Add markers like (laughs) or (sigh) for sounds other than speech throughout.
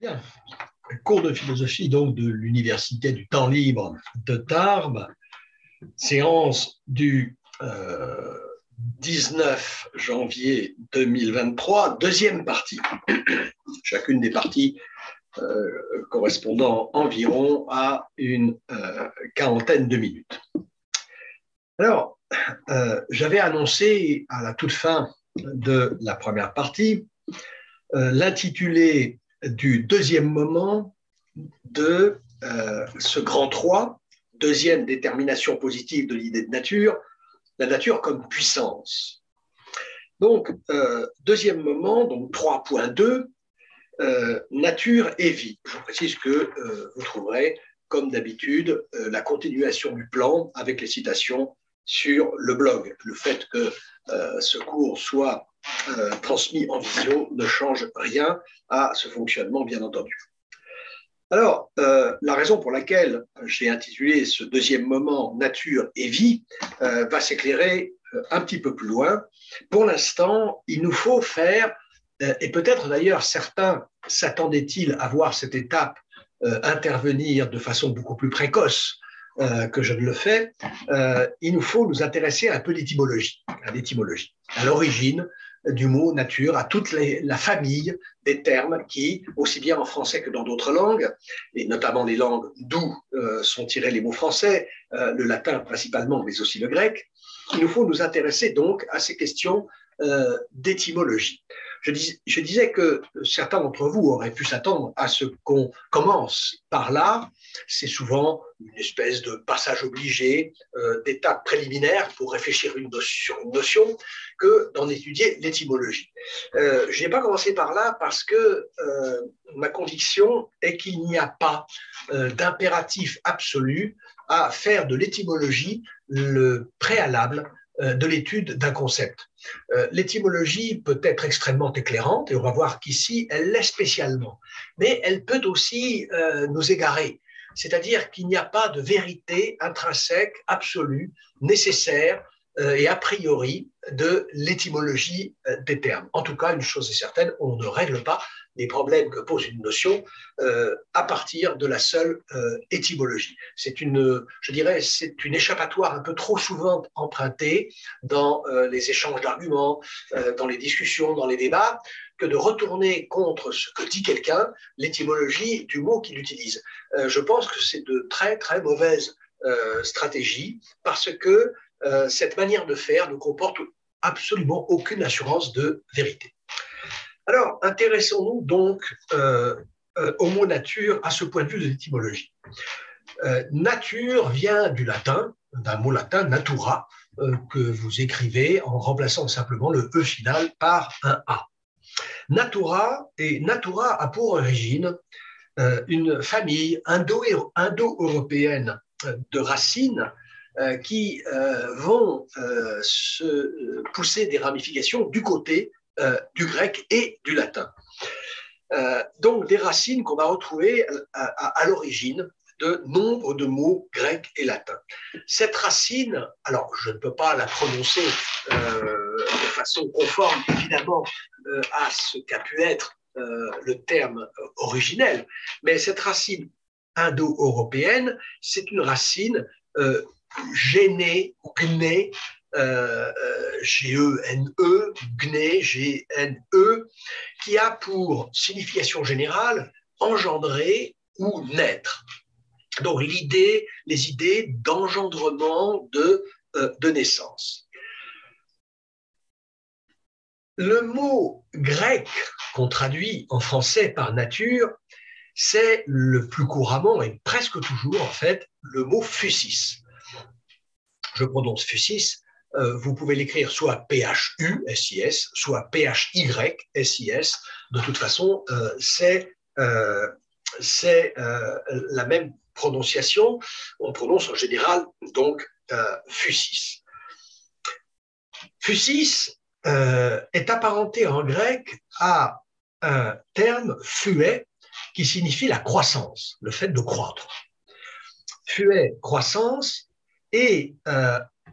Bien. Cours de philosophie donc de l'Université du temps libre de Tarbes, séance du 19 euh, janvier 2023, deuxième partie. (coughs) Chacune des parties euh, correspondant environ à une euh, quarantaine de minutes. Alors, j'avais annoncé à la toute fin de la première partie l'intitulé du deuxième moment de euh, ce grand 3, deuxième détermination positive de l'idée de nature, la nature comme puissance. Donc, euh, deuxième moment, donc 3.2, euh, nature et vie. Je précise que vous trouverez, comme d'habitude, la continuation du plan avec les citations sur le blog. Le fait que ce cours soit euh, transmis en visio ne change rien à ce fonctionnement, bien entendu. Alors, euh, la raison pour laquelle j'ai intitulé ce deuxième moment Nature et vie euh, va s'éclairer un petit peu plus loin. Pour l'instant, il nous faut faire, et peut-être d'ailleurs certains s'attendaient-ils à voir cette étape intervenir de façon beaucoup plus précoce que je ne le fais, il nous faut nous intéresser un peu l'étymologie, à l'étymologie, à l'origine du mot nature à toute la famille des termes qui, aussi bien en français que dans d'autres langues, et notamment les langues d'où euh, sont tirés les mots français, euh, le latin principalement, mais aussi le grec, il nous faut nous intéresser donc à ces questions euh, d'étymologie. Je, disais que certains d'entre vous auraient pu s'attendre à ce qu'on commence par là. C'est souvent une espèce de passage obligé, euh, d'étape préliminaire pour réfléchir sur une notion, que d'en étudier l'étymologie. Euh, je n'ai pas commencé par là parce que euh, ma conviction est qu'il n'y a pas d'impératif absolu à faire de l'étymologie le préalable de l'étude d'un concept. Euh, l'étymologie peut être extrêmement éclairante, et on va voir qu'ici, elle l'est spécialement, mais elle peut aussi euh, nous égarer. C'est-à-dire qu'il n'y a pas de vérité intrinsèque, absolue, nécessaire et a priori de l'étymologie des termes. En tout cas, une chose est certaine, on ne règle pas les problèmes que pose une notion euh, à partir de la seule euh, étymologie. C'est une, je dirais, c'est une échappatoire un peu trop souvent empruntée dans euh, les échanges d'arguments, dans les discussions, dans les débats, que de retourner contre ce que dit quelqu'un l'étymologie du mot qu'il utilise. je pense que c'est de très très mauvaise stratégie parce que cette manière de faire ne comporte absolument aucune assurance de vérité. Alors, intéressons-nous donc euh, euh, au mot nature à ce point de vue de l'étymologie. Euh, nature vient du latin, d'un mot latin natura, que vous écrivez en remplaçant simplement le E final par un A. Natura, et natura a pour origine une famille indo-européenne de racines qui vont se pousser des ramifications du côté euh, du grec et du latin. Euh, donc des racines qu'on va retrouver à, l'origine de nombre de mots grecs et latins. Cette racine, alors je ne peux pas la prononcer euh, de façon conforme évidemment à ce qu'a pu être le terme originel, mais cette racine indo-européenne, c'est une racine gênée ou gnée G-E-N-E, Gne, G-N-E, qui a pour signification générale engendrer ou naître. Donc l'idée, les idées d'engendrement de, euh, de naissance. Le mot grec qu'on traduit en français par nature, c'est le plus couramment et presque toujours en fait le mot fusis. Je prononce fusis euh, vous pouvez l'écrire soit PHU, SIS, soit PHY, SIS. De toute façon, euh, c'est euh, la même prononciation. On prononce en général donc fusis. Fusis est apparenté en grec à un terme fuet qui signifie la croissance, le fait de croître. Fuet, croissance, et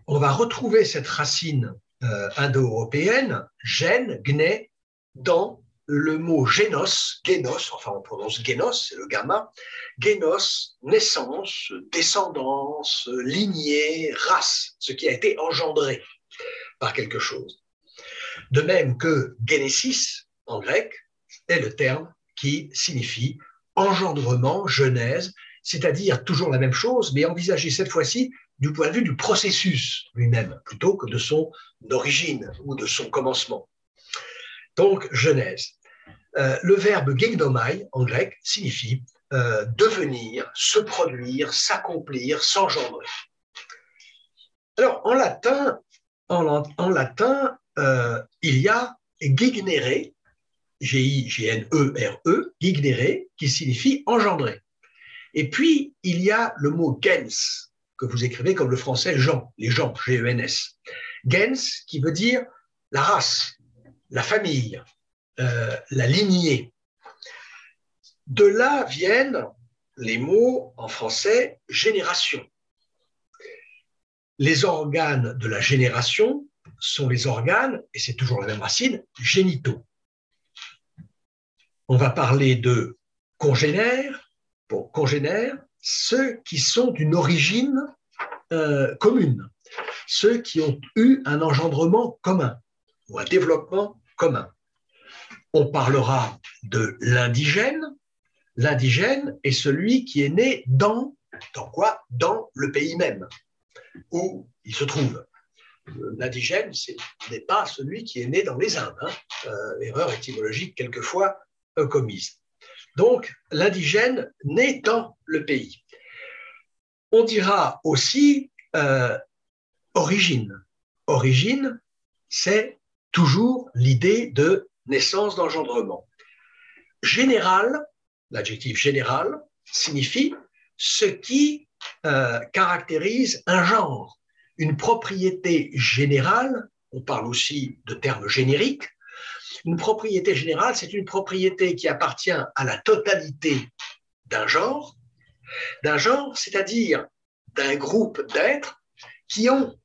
on va retrouver cette racine euh, indo-européenne, gène, gne, dans le mot génos, génos, enfin on prononce génos, c'est le gamma, génos, naissance, descendance, lignée, race, ce qui a été engendré par quelque chose. De même que génésis, en grec, est le terme qui signifie engendrement, genèse, c'est-à-dire toujours la même chose, mais envisagé cette fois-ci du point de vue du processus lui-même, plutôt que de son origine ou de son commencement. Donc, genèse. Euh, le verbe gegnomai en grec signifie euh, devenir, se produire, s'accomplir, s'engendrer. Alors, en latin, en, euh, il y a gignere, G-I-G-N-E-R-E, -E, gignere, qui signifie engendrer. Et puis, il y a le mot gens, que vous écrivez comme le français Jean, les gens, G-E-N-S. Gens, qui veut dire la race, la famille, euh, la lignée. De là viennent les mots en français génération. Les organes de la génération sont les organes, et c'est toujours la même racine, génitaux. On va parler de congénères, pour congénères, ceux qui sont d'une origine euh, commune, ceux qui ont eu un engendrement commun ou un développement commun. On parlera de l'indigène. L'indigène est celui qui est né dans, quoi? Dans le pays même, où il se trouve. L'indigène, ce n'est pas celui qui est né dans les Indes. Hein. Euh, erreur étymologique quelquefois euh, commise. Donc, l'indigène naît dans le pays. On dira aussi euh, origine. Origine, c'est toujours l'idée de naissance d'engendrement. Général, l'adjectif général, signifie ce qui euh, caractérise un genre, une propriété générale, on parle aussi de termes génériques, une propriété générale, c'est une propriété qui appartient à la totalité d'un genre, d'un genre, c'est-à-dire d'un groupe d'êtres qui ont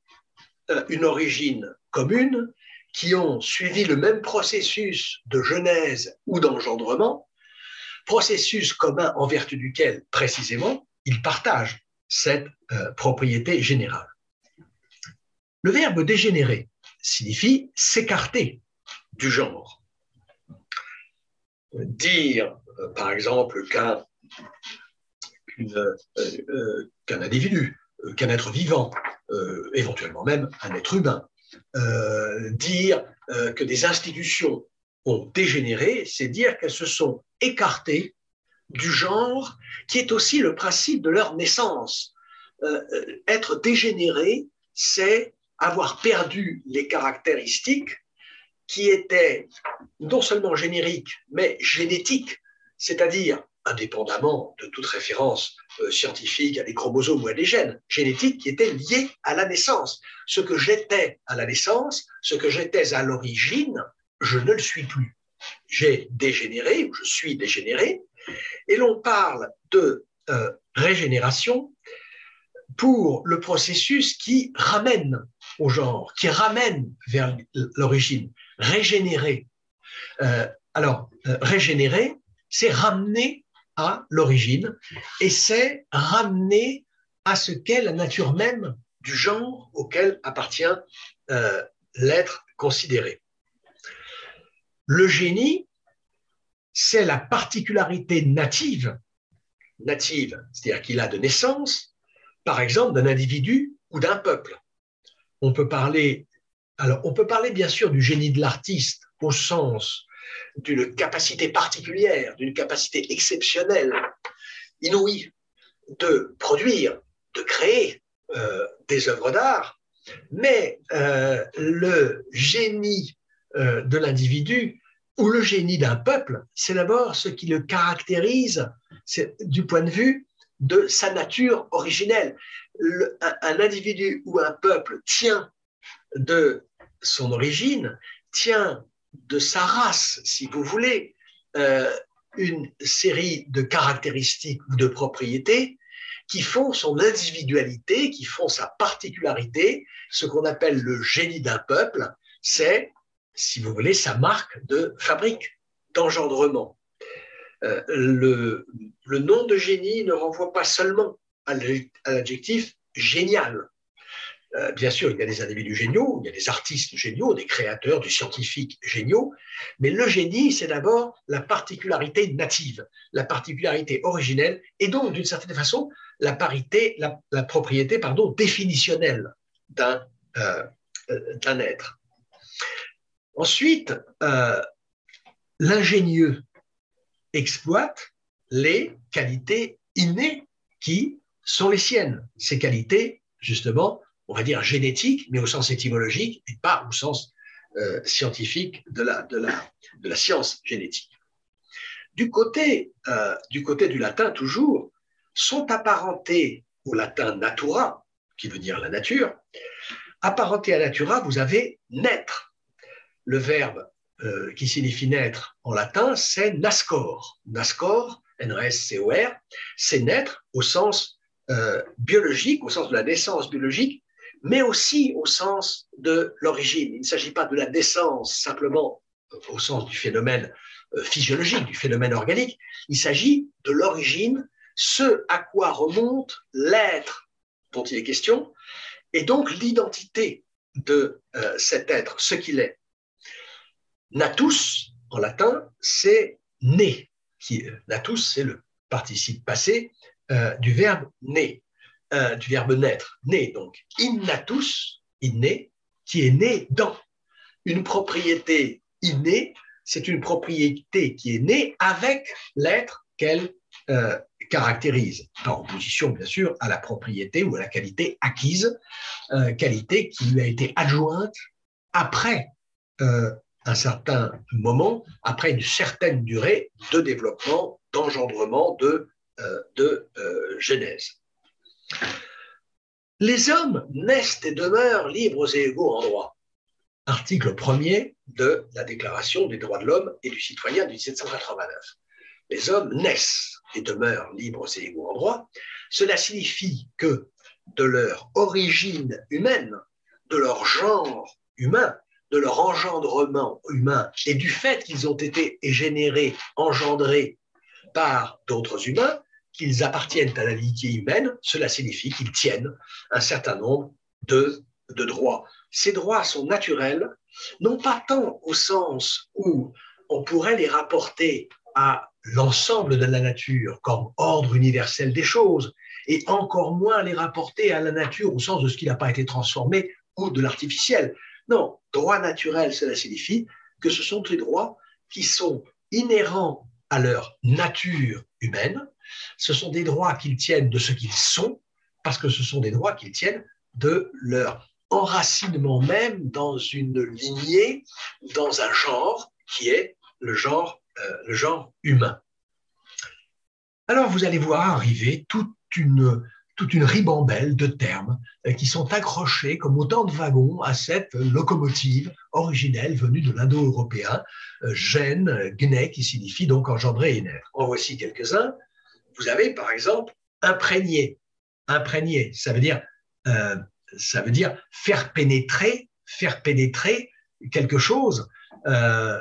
euh, une origine commune, qui ont suivi le même processus de genèse ou d'engendrement, processus commun en vertu duquel, précisément, ils partagent cette euh, propriété générale. Le verbe dégénérer signifie s'écarter, du genre. Dire, euh, par exemple, qu'un euh, euh, qu'un individu, qu'un être vivant, éventuellement même un être humain, dire que des institutions ont dégénéré, c'est dire qu'elles se sont écartées du genre qui est aussi le principe de leur naissance. être dégénéré, c'est avoir perdu les caractéristiques qui était non seulement générique, mais génétique, c'est-à-dire indépendamment de toute référence euh, scientifique à des chromosomes ou à des gènes, génétique qui était liée à la naissance. Ce que j'étais à la naissance, ce que j'étais à l'origine, je ne le suis plus. J'ai dégénéré, ou je suis dégénéré, et l'on parle de euh, régénération pour le processus qui ramène genre, qui ramène vers l'origine régénérer. Euh, alors, euh, régénérer, c'est ramener à l'origine et c'est ramener à ce qu'est la nature même du genre auquel appartient euh, l'être considéré. Le génie, c'est la particularité native, native, c'est-à-dire qu'il a de naissance, par exemple, d'un individu ou d'un peuple. On peut parler alors, on peut parler bien sûr du génie de l'artiste au sens d'une capacité particulière, d'une capacité exceptionnelle, inouïe, de produire, de créer euh, des œuvres d'art, mais euh, le génie euh, de l'individu ou le génie d'un peuple, c'est d'abord ce qui le caractérise du point de vue de sa nature originelle. Un, individu ou un peuple tient de son origine tient de sa race, si vous voulez, euh, une série de caractéristiques ou de propriétés qui font son individualité, qui font sa particularité. Ce qu'on appelle le génie d'un peuple, c'est, si vous voulez, sa marque de fabrique. d'engendrement. Euh, le, le, nom de génie ne renvoie pas seulement à l'adjectif génial. Euh, bien sûr, il y a des individus géniaux, il y a des artistes géniaux, des créateurs, des scientifiques géniaux, mais le génie, c'est d'abord la particularité native, la particularité originelle, et donc, d'une certaine façon, la, parité, la, propriété pardon, définitionnelle d'un euh, être. Ensuite, euh, l'ingénieux exploite les qualités innées qui sont les siennes. Ces qualités, justement, on va dire génétiques, mais au sens étymologique et pas au sens euh, scientifique de la, science génétique. Du côté, euh, du latin, toujours, sont apparentés au latin natura, qui veut dire la nature. Apparenté à natura, vous avez naître le verbe euh, qui signifie naître en latin, c'est nascor. Nascor, N-R-S-C-O-R, c'est naître au sens euh, biologique, au sens de la naissance biologique, mais aussi au sens de l'origine. Il ne s'agit pas de la naissance simplement euh, au sens du phénomène physiologique, du phénomène organique, il s'agit de l'origine, ce à quoi remonte l'être dont il est question, et donc l'identité de cet être, ce qu'il est. Natus, en latin, c'est né. Qui, natus, c'est le participe passé euh, du verbe né, euh, du verbe naître, né donc. Innatus, inné, qui est né dans. Une propriété innée, c'est une propriété qui est née avec l'être qu'elle euh, caractérise, en opposition bien sûr à la propriété ou à la qualité acquise, qualité qui lui a été adjointe après un certain moment, après une certaine durée de développement, d'engendrement, de, de euh, genèse. Les hommes naissent et demeurent libres et égaux en droit. Article 1er de la Déclaration des droits de l'homme et du citoyen de 1789. Les hommes naissent et demeurent libres et égaux en droit. Cela signifie que de leur origine humaine, de leur genre humain, de leur engendrement humain et du fait qu'ils ont été générés, engendrés par d'autres humains, qu'ils appartiennent à la lignée humaine, cela signifie qu'ils tiennent un certain nombre de, droits. Ces droits sont naturels, non pas tant au sens où on pourrait les rapporter à l'ensemble de la nature comme ordre universel des choses, et encore moins les rapporter à la nature au sens de ce qui n'a pas été transformé ou de l'artificiel. Non, droit naturel, cela signifie que ce sont des droits qui sont inhérents à leur nature humaine, ce sont des droits qu'ils tiennent de ce qu'ils sont, parce que ce sont des droits qu'ils tiennent de leur enracinement même dans une lignée, dans un genre qui est le genre, euh, le genre humain. Alors vous allez voir arriver toute une toute une ribambelle de termes euh, qui sont accrochés comme autant de wagons à cette locomotive originelle venue de l'indo-européen, euh, gène, gné, qui signifie donc engendrer et naître. En voici quelques-uns. Vous avez par exemple imprégné. Imprégné, ça veut dire, euh, ça veut dire faire pénétrer, faire pénétrer quelque chose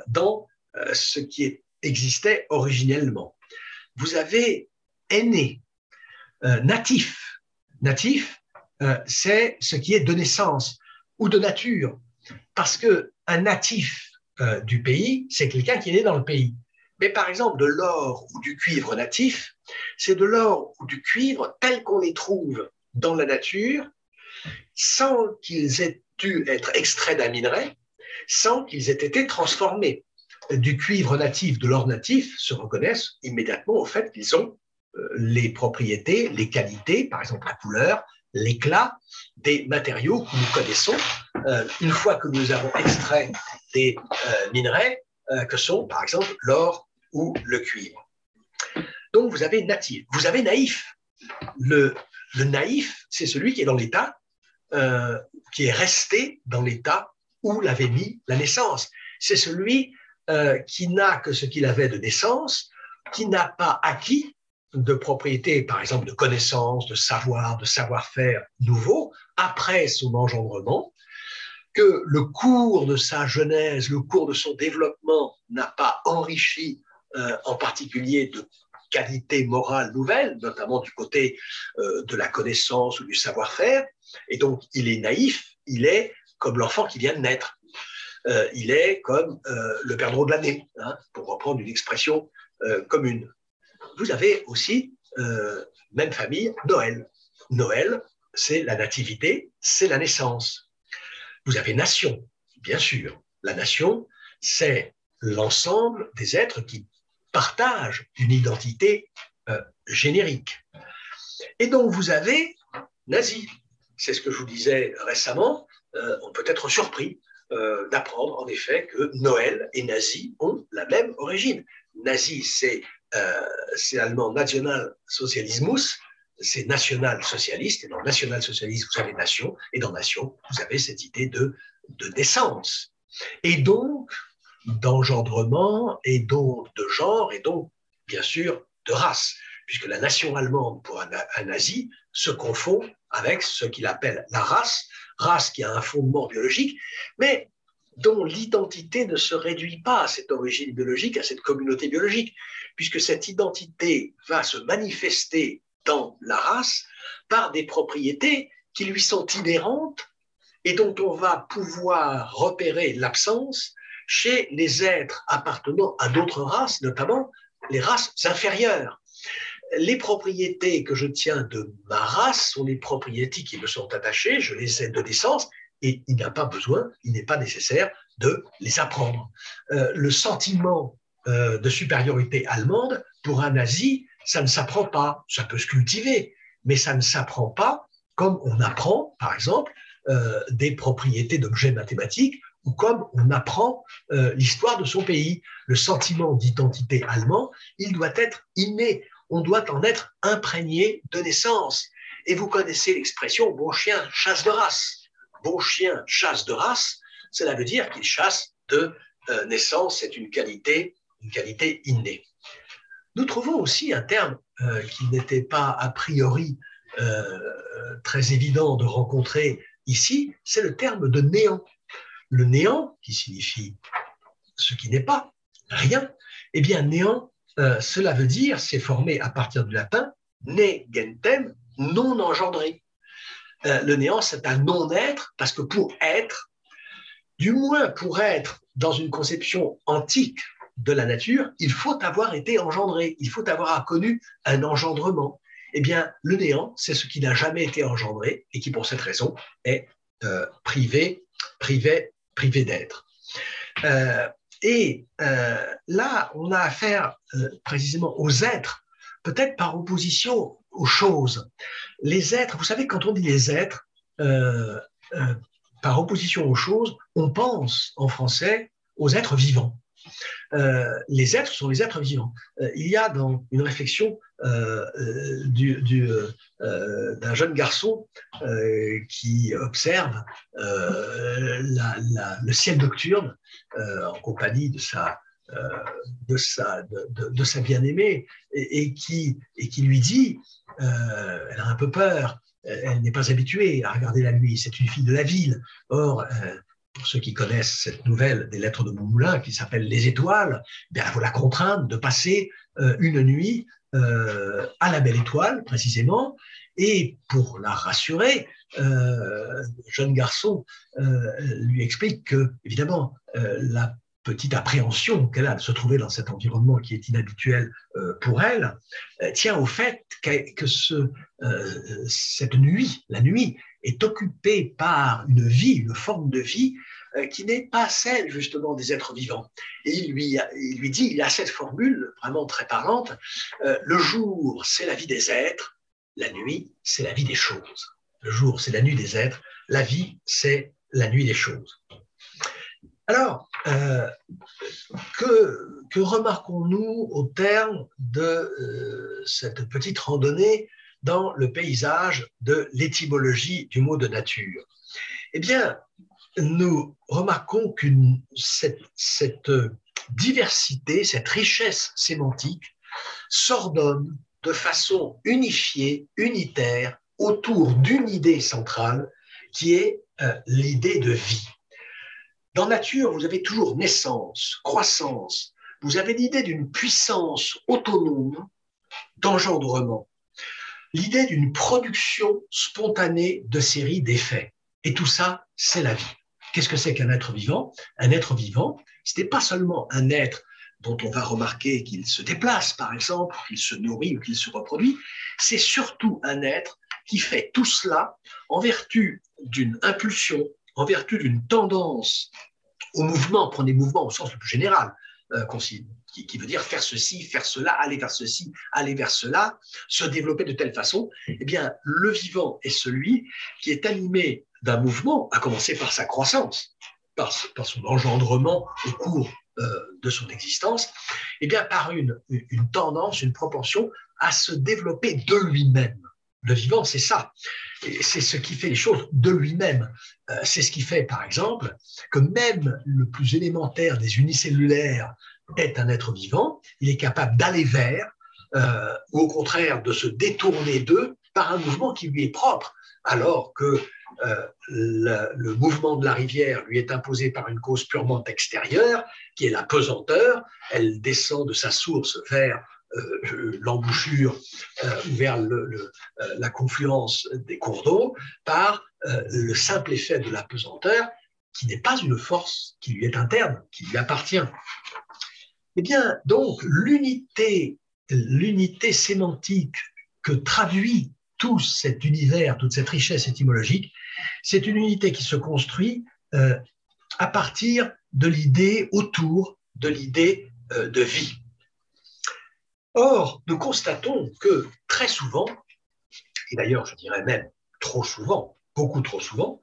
dans ce qui existait originellement. Vous avez aîné, natif, Natif, euh, c'est ce qui est de naissance ou de nature. Parce qu'un natif euh, du pays, c'est quelqu'un qui est né dans le pays. Mais par exemple, de l'or ou du cuivre natif, c'est de l'or ou du cuivre tel qu'on les trouve dans la nature, sans qu'ils aient dû être extraits d'un minerai, sans qu'ils aient été transformés. Du cuivre natif, de l'or natif, se reconnaissent immédiatement au fait qu'ils ont euh, les propriétés, les qualités, par exemple la couleur, l'éclat des matériaux que nous connaissons euh, une fois que nous avons extrait des euh, minerais que sont par exemple l'or ou le cuivre. Donc vous avez natif, vous avez naïf. Le, le naïf, c'est celui qui est dans l'état, qui est resté dans l'état où l'avait mis la naissance. C'est celui qui n'a que ce qu'il avait de naissance, qui n'a pas acquis de propriétés, par exemple de connaissances, de savoir, de savoir-faire nouveaux, après son engendrement, que le cours de sa genèse, le cours de son développement n'a pas enrichi euh, en particulier de qualités morales nouvelles, notamment du côté euh, de la connaissance ou du savoir-faire, et donc il est naïf, il est comme l'enfant qui vient de naître. Euh, il est comme le perdreau de l'année, hein, pour reprendre une expression commune. Vous avez aussi, même famille, Noël. Noël, c'est la nativité, c'est la naissance. Vous avez nation, bien sûr. La nation, c'est l'ensemble des êtres qui partagent une identité euh, générique. Et donc vous avez nazi. C'est ce que je vous disais récemment. Euh, on peut être surpris euh, d'apprendre en effet que Noël et nazi ont la même origine. Nazi, c'est allemand National Socialismus, c'est national-socialiste, et dans national-socialiste, vous avez nation, et dans nation, vous avez cette idée de, de naissance. Et donc, d'engendrement, et donc de genre, et donc, bien sûr, de race, puisque la nation allemande, pour un, un nazi, se confond avec ce qu'il appelle la race, race qui a un fondement biologique, mais dont l'identité ne se réduit pas à cette origine biologique, à cette communauté biologique, puisque cette identité va se manifester dans la race par des propriétés qui lui sont inhérentes et dont on va pouvoir repérer l'absence chez les êtres appartenant à d'autres races, notamment les races inférieures. Les propriétés que je tiens de ma race sont les propriétés qui me sont attachées, je les ai de naissance, et il n'a pas besoin, il n'est pas nécessaire de les apprendre. Euh, le sentiment euh, de supériorité allemande, pour un nazi, ça ne s'apprend pas. Ça peut se cultiver, mais ça ne s'apprend pas comme on apprend, par exemple, euh, des propriétés d'objets mathématiques ou comme on apprend euh, l'histoire de son pays. Le sentiment d'identité allemand, il doit être inné. On doit en être imprégné de naissance. Et vous connaissez l'expression bon chien chasse de race. Bon chien chasse de race, cela veut dire qu'il chasse de euh, naissance. C'est une qualité, une qualité innée. Nous trouvons aussi un terme euh, qui n'était pas a priori très évident de rencontrer ici, c'est le terme de néant. Le néant, qui signifie ce qui n'est pas, rien, eh bien néant, euh, cela veut dire, c'est formé à partir du latin, ne gentem, non engendré. le néant, c'est un non-être, parce que pour être, du moins pour être dans une conception antique de la nature, il faut avoir été engendré, il faut avoir connu un engendrement. Eh bien, le néant, c'est ce qui n'a jamais été engendré et qui, pour cette raison, est euh, privé, privé, privé d'être. Euh, et euh, là, on a affaire précisément aux êtres, peut-être par opposition aux choses. Les êtres, vous savez, quand on dit les êtres, par opposition aux choses, on pense en français aux êtres vivants. Euh, les êtres sont les êtres vivants. Euh, il y a dans une réflexion euh, d'un jeune garçon qui observe le ciel nocturne en compagnie de sa, bien-aimée et, qui, et qui lui dit, elle a un peu peur, elle n'est pas habituée à regarder la nuit, c'est une fille de la ville. Or, pour ceux qui connaissent cette nouvelle des lettres de Beaumoulin qui s'appelle Les Étoiles, bien, il faut la contraindre de passer euh, une nuit euh, à la Belle Étoile, précisément, et pour la rassurer, euh, jeune garçon lui explique que, évidemment, la petite appréhension qu'elle a de se trouver dans cet environnement qui est inhabituel pour elle, tient au fait que, que ce, cette nuit, la nuit, est occupé par une vie, une forme de vie euh, qui n'est pas celle justement des êtres vivants. Et il lui, il lui dit, il a cette formule vraiment très parlante, euh, le jour c'est la vie des êtres, la nuit c'est la vie des choses. Le jour c'est la nuit des êtres, la vie c'est la nuit des choses. Alors, euh, que, que remarquons-nous au terme de cette petite randonnée dans le paysage de l'étymologie du mot de nature Eh bien, nous remarquons que cette, diversité, cette richesse sémantique s'ordonne de façon unifiée, unitaire, autour d'une idée centrale qui est euh, l'idée de vie. Dans nature, vous avez toujours naissance, croissance. Vous avez l'idée d'une puissance autonome d'engendrement. L'idée d'une production spontanée de séries d'effets. Et tout ça, c'est la vie. Qu'est-ce que c'est qu'un être vivant? Un être vivant, ce n'est pas seulement un être dont on va remarquer qu'il se déplace, par exemple, qu'il se nourrit ou qu'il se reproduit, c'est surtout un être qui fait tout cela en vertu d'une impulsion, en vertu d'une tendance au mouvement, prenez mouvement au sens le plus général, euh, qui, veut dire faire ceci, faire cela, aller vers ceci, aller vers cela, se développer de telle façon, eh bien, le vivant est celui qui est animé d'un mouvement, à commencer par sa croissance, par, par son engendrement au cours euh, de son existence, eh bien, par une, une tendance, une propension à se développer de lui-même. Le vivant, c'est ça. C'est ce qui fait les choses de lui-même. Euh, c'est ce qui fait, par exemple, que même le plus élémentaire des unicellulaires est un être vivant. Il est capable d'aller vers, euh, ou au contraire de se détourner d'eux par un mouvement qui lui est propre, alors que euh, le, mouvement de la rivière lui est imposé par une cause purement extérieure, qui est la pesanteur. Elle descend de sa source vers euh, l'embouchure euh, vers la confluence des cours d'eau par le simple effet de la pesanteur, qui n'est pas une force qui lui est interne, qui lui appartient. Eh bien, donc, l'unité, sémantique que traduit tout cet univers, toute cette richesse étymologique, c'est une unité qui se construit euh, à partir de l'idée autour de l'idée euh, de vie. Or, nous constatons que très souvent, et d'ailleurs je dirais même trop souvent, beaucoup trop souvent,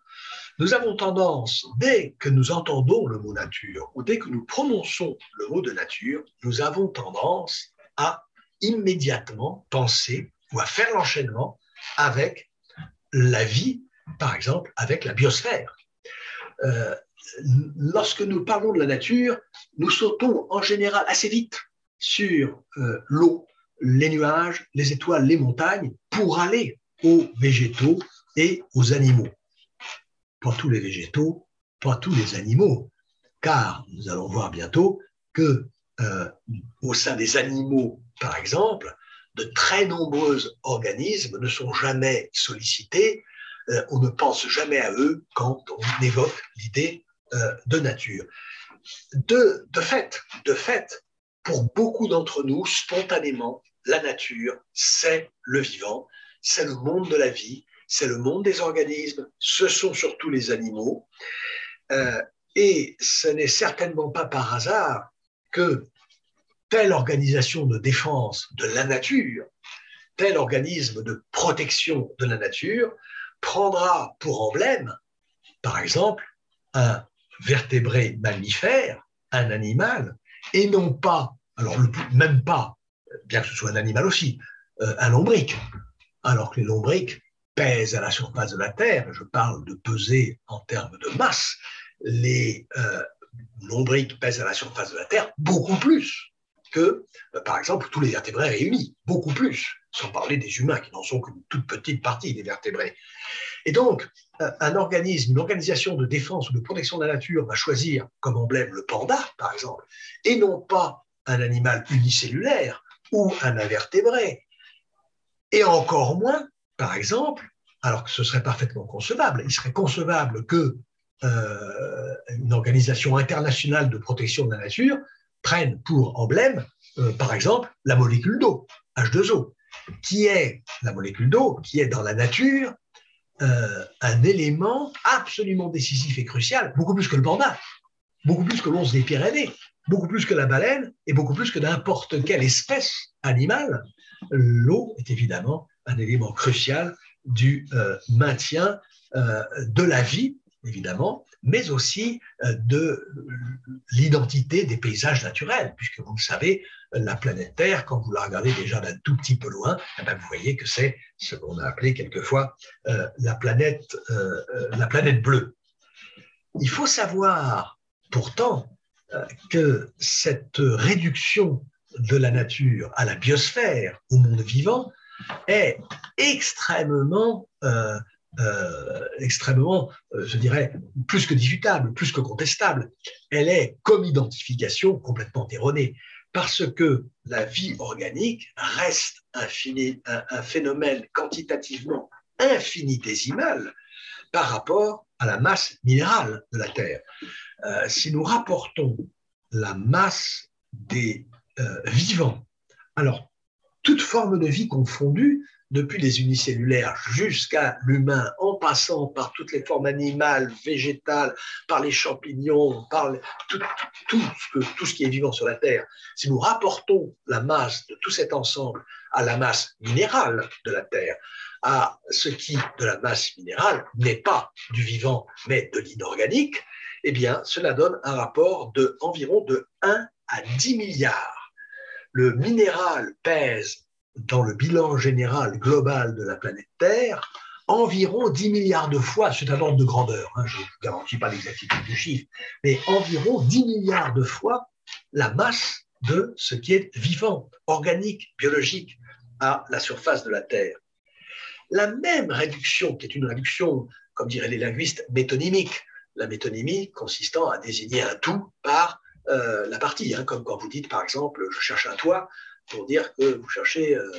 nous avons tendance, dès que nous entendons le mot nature ou dès que nous prononçons le mot de nature, nous avons tendance à immédiatement penser ou à faire l'enchaînement avec la vie par exemple, avec la biosphère. Euh, lorsque nous parlons de la nature, nous sautons en général assez vite sur euh, l'eau, les nuages, les étoiles, les montagnes, pour aller aux végétaux et aux animaux. Pas tous les végétaux, pas tous les animaux, car nous allons voir bientôt que euh, au sein des animaux, par exemple, de très nombreux organismes ne sont jamais sollicités euh, on ne pense jamais à eux quand on évoque l'idée de nature. De, fait, de fait, pour beaucoup d'entre nous, spontanément, la nature, c'est le vivant, c'est le monde de la vie, c'est le monde des organismes, ce sont surtout les animaux. Euh, et ce n'est certainement pas par hasard que telle organisation de défense de la nature, tel organisme de protection de la nature, prendra pour emblème, par exemple, un vertébré mammifère, un animal, et non pas, alors même pas, bien que ce soit un animal aussi, euh, un lombric, alors que les lombrics pèsent à la surface de la Terre, je parle de peser en termes de masse, les euh, lombrics pèsent à la surface de la Terre beaucoup plus que, euh, par exemple, tous les vertébrés réunis, beaucoup plus, sans parler des humains qui n'en sont qu'une toute petite partie des vertébrés. Et donc, euh, un organisme, une organisation de défense ou de protection de la nature va choisir comme emblème le panda, par exemple, et non pas un animal unicellulaire ou un invertébré. Et encore moins, par exemple, alors que ce serait parfaitement concevable, il serait concevable que euh, une organisation internationale de protection de la nature prennent pour emblème, euh, par exemple, la molécule d'eau, H2O, qui est la molécule d'eau, qui est dans la nature euh, un élément absolument décisif et crucial, beaucoup plus que le panda, beaucoup plus que l'once des Pyrénées, beaucoup plus que la baleine et beaucoup plus que n'importe quelle espèce animale. L'eau est évidemment un élément crucial du euh, maintien de la vie évidemment, mais aussi euh, de l'identité des paysages naturels, puisque vous le savez, la planète Terre, quand vous la regardez déjà d'un tout petit peu loin, eh ben, vous voyez que c'est ce qu'on a appelé quelquefois euh, euh, la planète bleue. Il faut savoir pourtant que cette réduction de la nature à la biosphère, au monde vivant, est extrêmement euh, extrêmement, euh, je dirais, plus que discutable, plus que contestable. Elle est, comme identification, complètement erronée, parce que la vie organique reste un, un phénomène quantitativement infinitésimal par rapport à la masse minérale de la Terre. Euh, si nous rapportons la masse des vivants, alors toute forme de vie confondue, depuis les unicellulaires jusqu'à l'humain, en passant par toutes les formes animales, végétales, par les champignons, par tout ce qui est vivant sur la Terre, si nous rapportons la masse de tout cet ensemble à la masse minérale de la Terre, à ce qui, de la masse minérale, n'est pas du vivant, mais de l'inorganique, eh bien, cela donne un rapport de environ de 1 à 10 milliards. Le minéral pèse dans le bilan général global de la planète Terre environ 10 milliards de fois, c'est un ordre de grandeur, hein, je ne garantis pas l'exactitude du chiffre, mais environ 10 milliards de fois la masse de ce qui est vivant, organique, biologique à la surface de la Terre. La même réduction, qui est une réduction, comme diraient les linguistes, métonymique, la métonymie consistant à désigner un tout par euh, la partie, hein, comme quand vous dites par exemple je cherche un toit, pour dire que vous cherchez euh,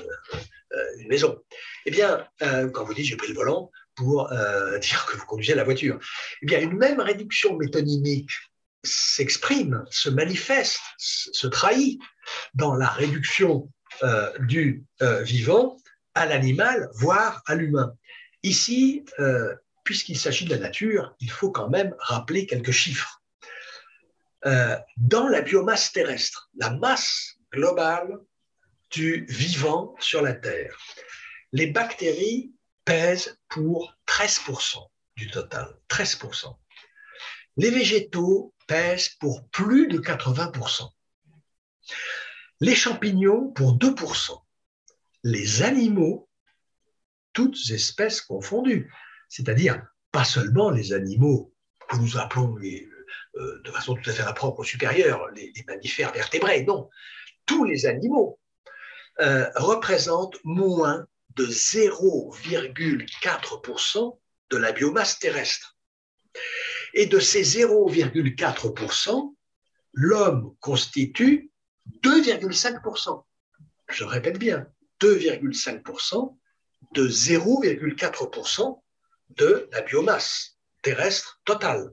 euh, une maison. Eh bien, quand vous dites j'ai pris le volant pour (laughs) dire que vous conduisez la voiture, eh bien, une même réduction métonymique s'exprime, se manifeste, se trahit dans la réduction du vivant à l'animal, voire à l'humain. Ici, puisqu'il s'agit de la nature, il faut quand même rappeler quelques chiffres. dans la biomasse terrestre, la masse globale du vivant sur la Terre. Les bactéries pèsent pour 13% du total, 13%. Les végétaux pèsent pour plus de 80%. Les champignons pour 2%. Les animaux, toutes espèces confondues, c'est-à-dire pas seulement les animaux que nous appelons euh, de façon tout à fait impropre supérieure les mammifères vertébrés, non, tous les animaux euh, représente moins de 0,4% de la biomasse terrestre. Et de ces 0,4%, l'homme constitue 2,5%. Je répète bien, 2,5% de 0,4% de la biomasse terrestre totale.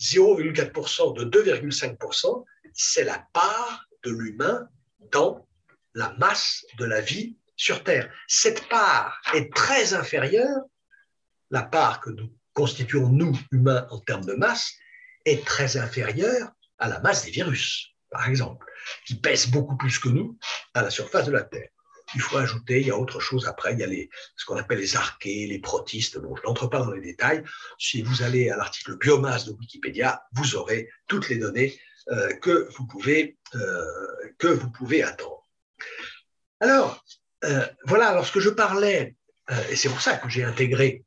0,4% de 2,5%, c'est la part de l'humain dans la masse de la vie sur Terre. Cette part est très inférieure, la part que nous constituons, nous, humains, en termes de masse, est très inférieure à la masse des virus, par exemple, qui pèsent beaucoup plus que nous à la surface de la Terre. Il faut ajouter, il y a autre chose après, il y a les, ce qu'on appelle les archées, les protistes. Bon, je n'entre pas dans les détails. Si vous allez à l'article biomasse de Wikipédia, vous aurez toutes les données euh, que, vous pouvez, euh, que vous pouvez attendre. Alors, euh, voilà, lorsque je parlais, et c'est pour ça que j'ai intégré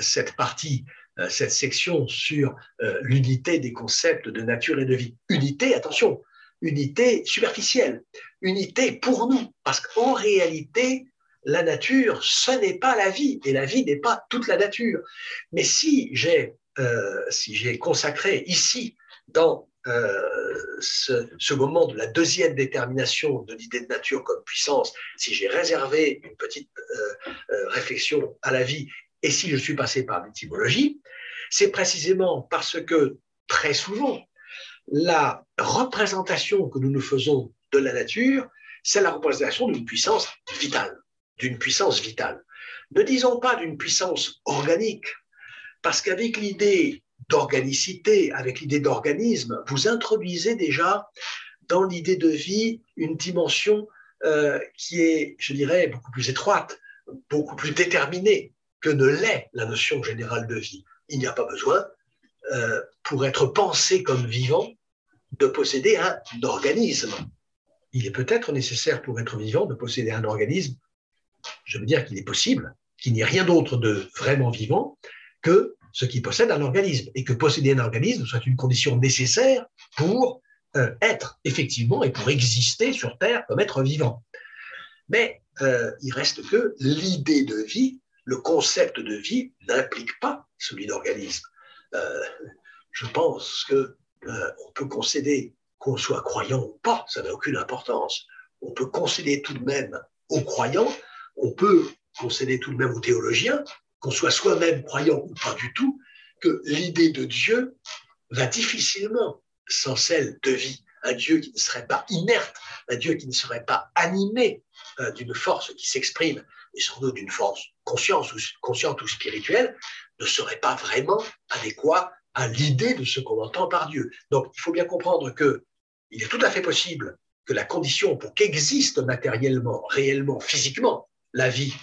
cette partie, cette section sur l'unité des concepts de nature et de vie. Unité, attention, unité superficielle, unité pour nous, parce qu'en réalité, la nature, ce n'est pas la vie, et la vie n'est pas toute la nature. Mais si j'ai si consacré ici, dans euh, ce, moment de la deuxième détermination de l'idée de nature comme puissance, si j'ai réservé une petite euh, euh, réflexion à la vie et si je suis passé par l'étymologie, c'est précisément parce que très souvent, la représentation que nous nous faisons de la nature, c'est la représentation d'une puissance vitale, d'une puissance vitale. Ne disons pas d'une puissance organique, parce qu'avec l'idée d'organicité, avec l'idée d'organisme, vous introduisez déjà dans l'idée de vie une dimension euh, qui est, je dirais, beaucoup plus étroite, beaucoup plus déterminée que ne l'est la notion générale de vie. Il n'y a pas besoin, euh, pour être pensé comme vivant, de posséder un organisme. Il est peut-être nécessaire pour être vivant de posséder un organisme. Je veux dire qu'il est possible qu'il n'y ait rien d'autre de vraiment vivant que ce qui possède un organisme, et que posséder un organisme soit une condition nécessaire pour euh, être effectivement et pour exister sur Terre comme être vivant. Mais euh, il reste que l'idée de vie le concept de vie n'implique pas celui d'organisme. Euh, je pense que euh, on peut concéder qu'on soit croyant ou pas, ça n'a aucune importance. On peut concéder tout de même aux croyants, on peut concéder tout de même aux théologiens, qu'on soit soi-même croyant ou pas du tout, que l'idée de Dieu va difficilement sans celle de vie. Un Dieu qui ne serait pas inerte, un Dieu qui ne serait pas animé euh, d'une force qui s'exprime, et sans doute d'une force ou, consciente ou spirituelle, ne serait pas vraiment adéquat à l'idée de ce qu'on entend par Dieu. Donc il faut bien comprendre que il est tout à fait possible que la condition pour qu'existe matériellement, réellement, physiquement, la vie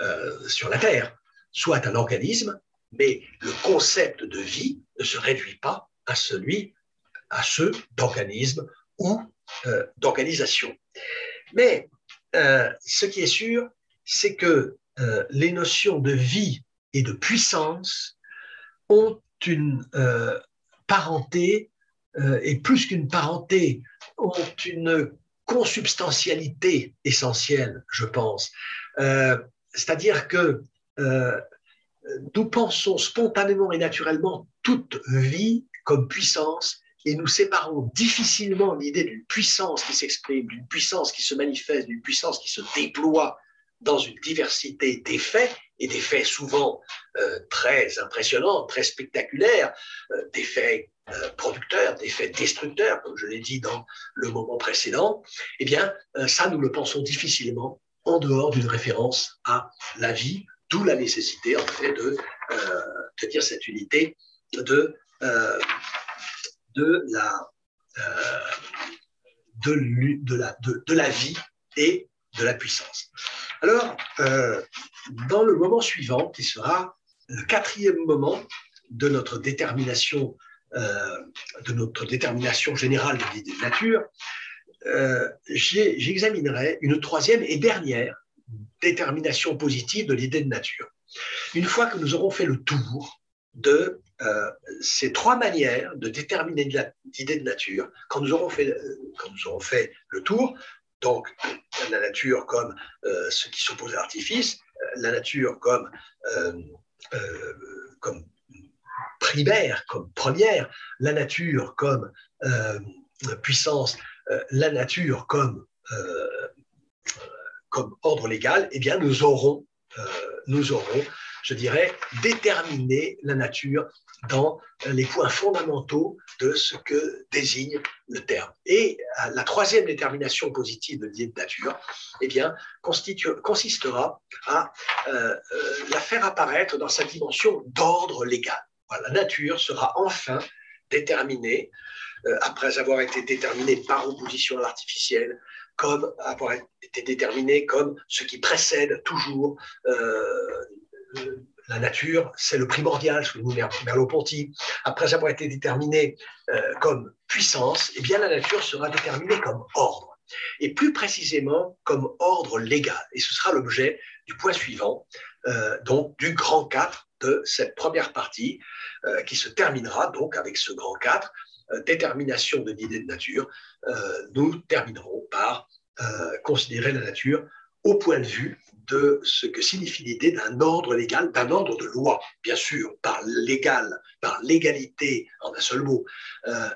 euh, sur la Terre soit un organisme, mais le concept de vie ne se réduit pas à celui, à ceux d'organisme ou euh, d'organisation. Mais euh, ce qui est sûr, c'est que les notions de vie et de puissance ont une parenté, et plus qu'une parenté, ont une consubstantialité essentielle, je pense. Euh, c'est-à-dire que euh, nous pensons spontanément et naturellement toute vie comme puissance et nous séparons difficilement l'idée d'une puissance qui s'exprime, d'une puissance qui se manifeste, d'une puissance qui se déploie dans une diversité d'effets, et d'effets souvent euh, très impressionnants, très spectaculaires, d'effets euh, producteur, d'effets destructeurs, comme je l'ai dit dans le moment précédent, eh bien, euh, ça, nous le pensons difficilement en dehors d'une référence à la vie, d'où la nécessité, en fait, de, euh, de dire cette unité de, de, la, de, de, la, de, de, la vie et de la puissance. Alors, dans le moment suivant, qui sera le quatrième moment de notre détermination euh, de notre détermination générale de l'idée de nature, euh, j'examinerai une troisième et dernière détermination positive de l'idée de nature. Une fois que nous aurons fait le tour de euh, ces trois manières de déterminer l'idée de nature, quand nous aurons fait le tour, donc la nature comme ce qui s'oppose à l'artifice, la nature comme, comme primaire comme première, la nature comme euh, puissance, euh, la nature comme, euh, comme ordre légal, eh bien nous aurons, nous aurons, je dirais, déterminé la nature dans les points fondamentaux de ce que désigne le terme. Et la troisième détermination positive de l'idée de nature, eh consistera à la faire apparaître dans sa dimension d'ordre légal la nature sera enfin déterminée, euh, après avoir été déterminée par opposition à l'artificiel, comme avoir été déterminée comme ce qui précède toujours euh, la nature, c'est le primordial, sous Merleau-Ponty. Après avoir été déterminée euh, comme puissance, eh bien la nature sera déterminée comme ordre, et plus précisément comme ordre légal. Et ce sera l'objet du point suivant, donc du grand 4, de cette première partie euh, qui se terminera donc avec ce grand 4, euh, détermination de l'idée de nature. Euh, nous terminerons par considérer la nature au point de vue de ce que signifie l'idée d'un ordre légal, d'un ordre de loi. Bien sûr, par légal, par légalité, en un seul mot,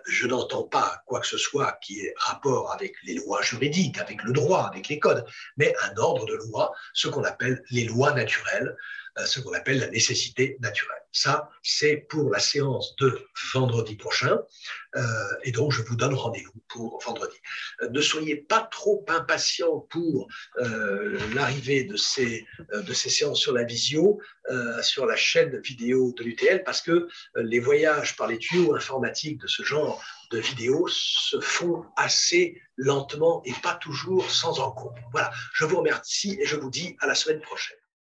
je n'entends pas quoi que ce soit qui ait rapport avec les lois juridiques, avec le droit, avec les codes, mais un ordre de loi, ce qu'on appelle les lois naturelles, euh, ce qu'on appelle la nécessité naturelle. Ça, c'est pour la séance de vendredi prochain. Euh, et donc, je vous donne rendez-vous pour vendredi. Euh, ne soyez pas trop impatients pour l'arrivée de ces, de ces séances sur la visio, sur la chaîne vidéo de l'UTL, parce que les voyages par les tuyaux informatiques de ce genre de vidéos se font assez lentement et pas toujours sans encombre. Voilà, je vous remercie et je vous dis à la semaine prochaine.